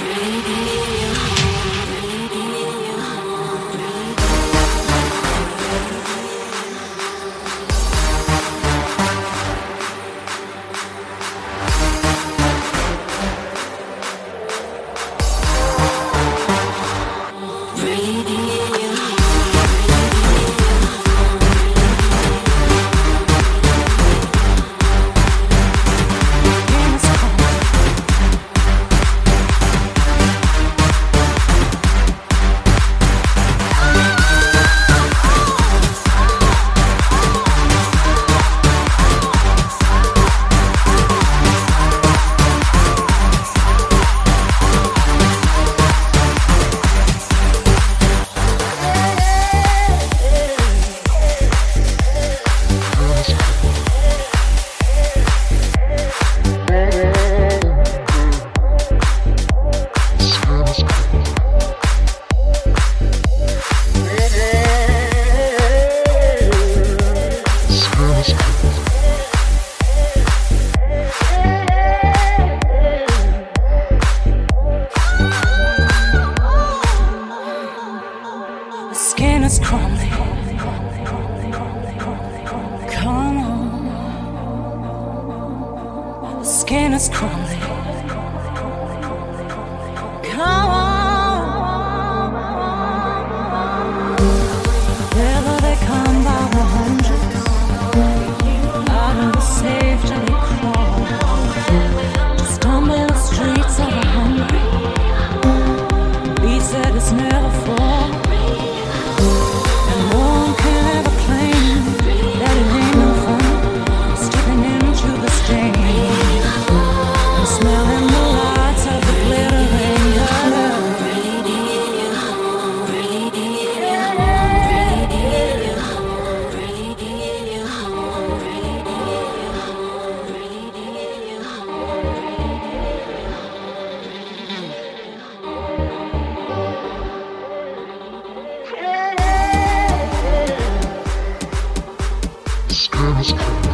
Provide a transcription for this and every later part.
Baby. scams.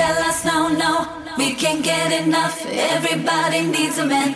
tell us no, no. We can't get enough. Everybody needs a man.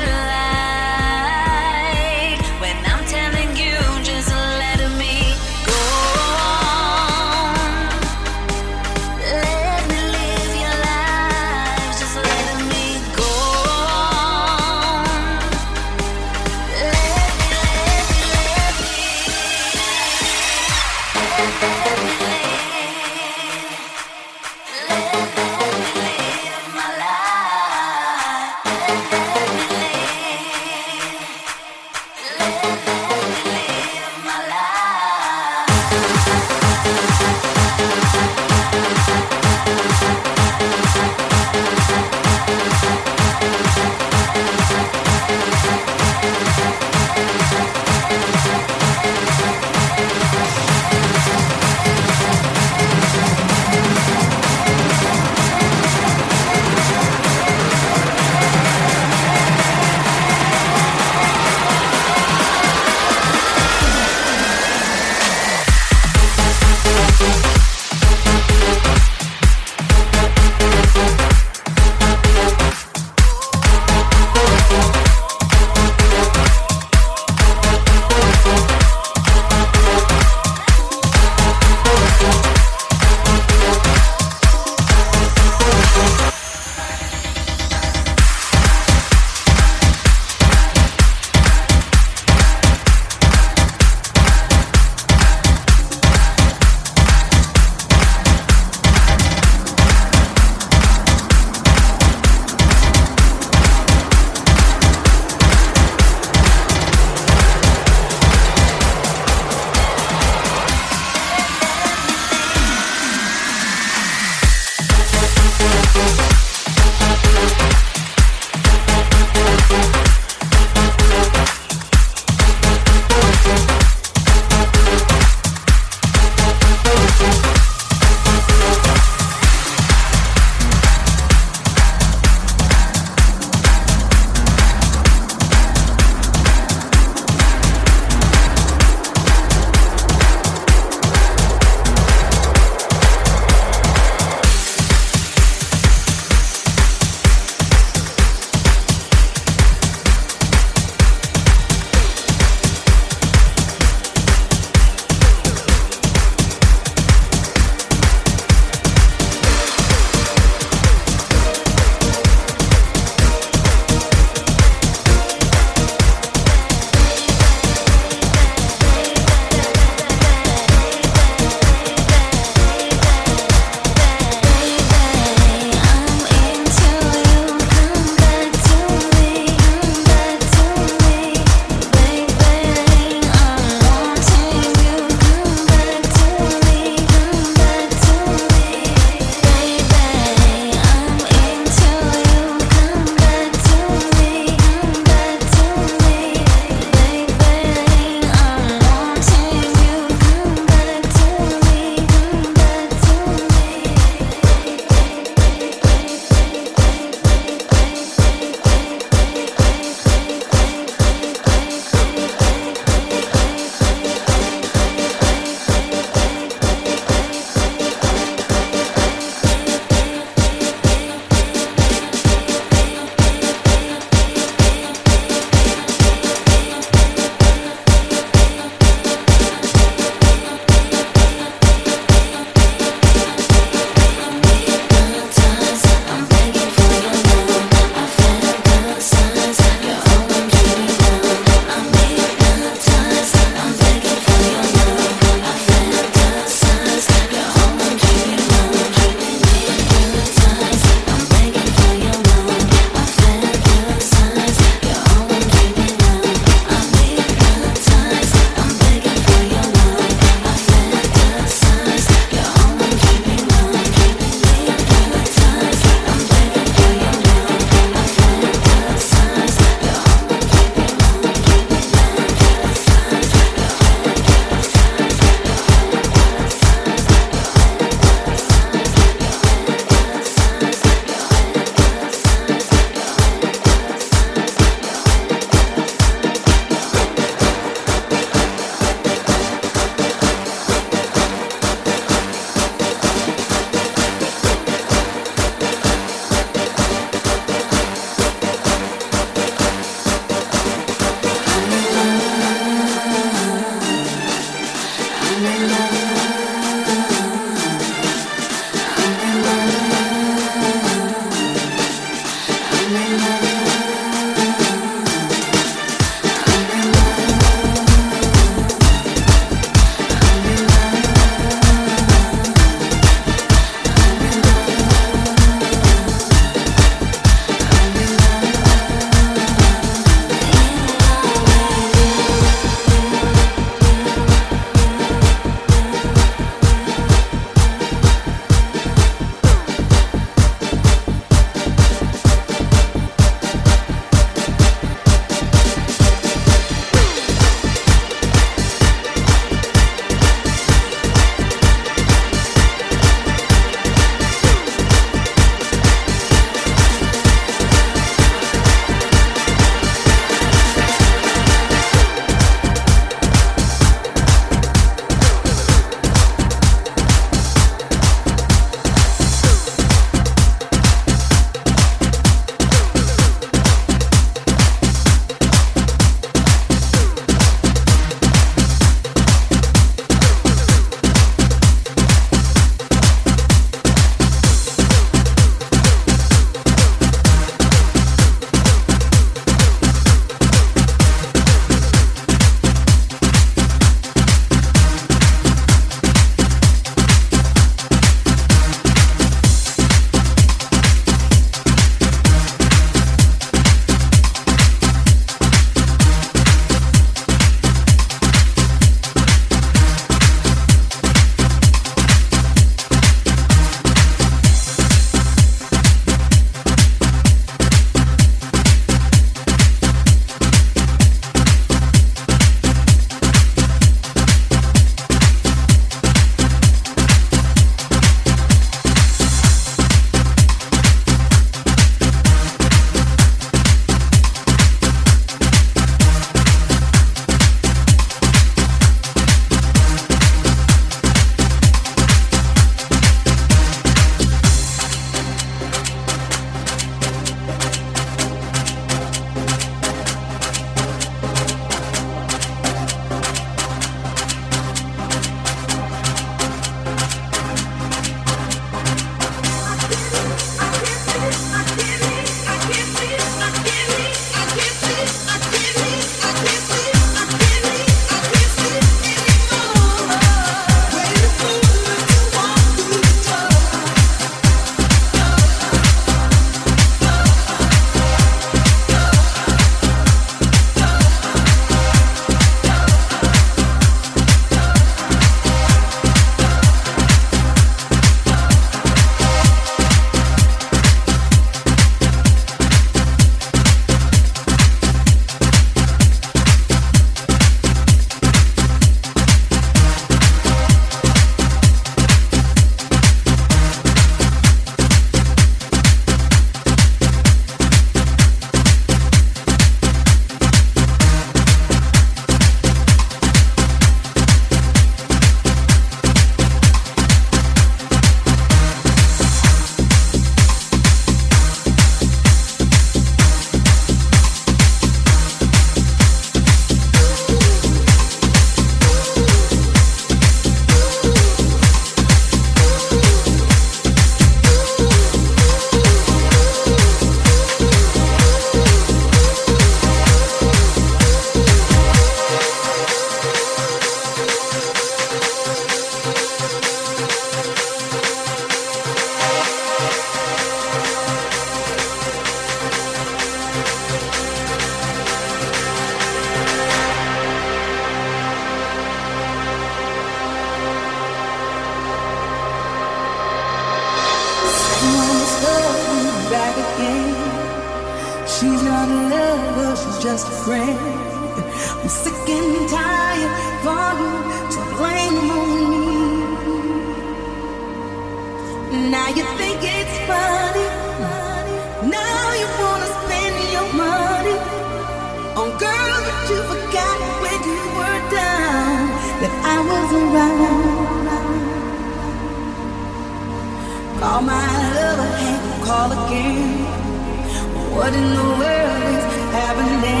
haven't.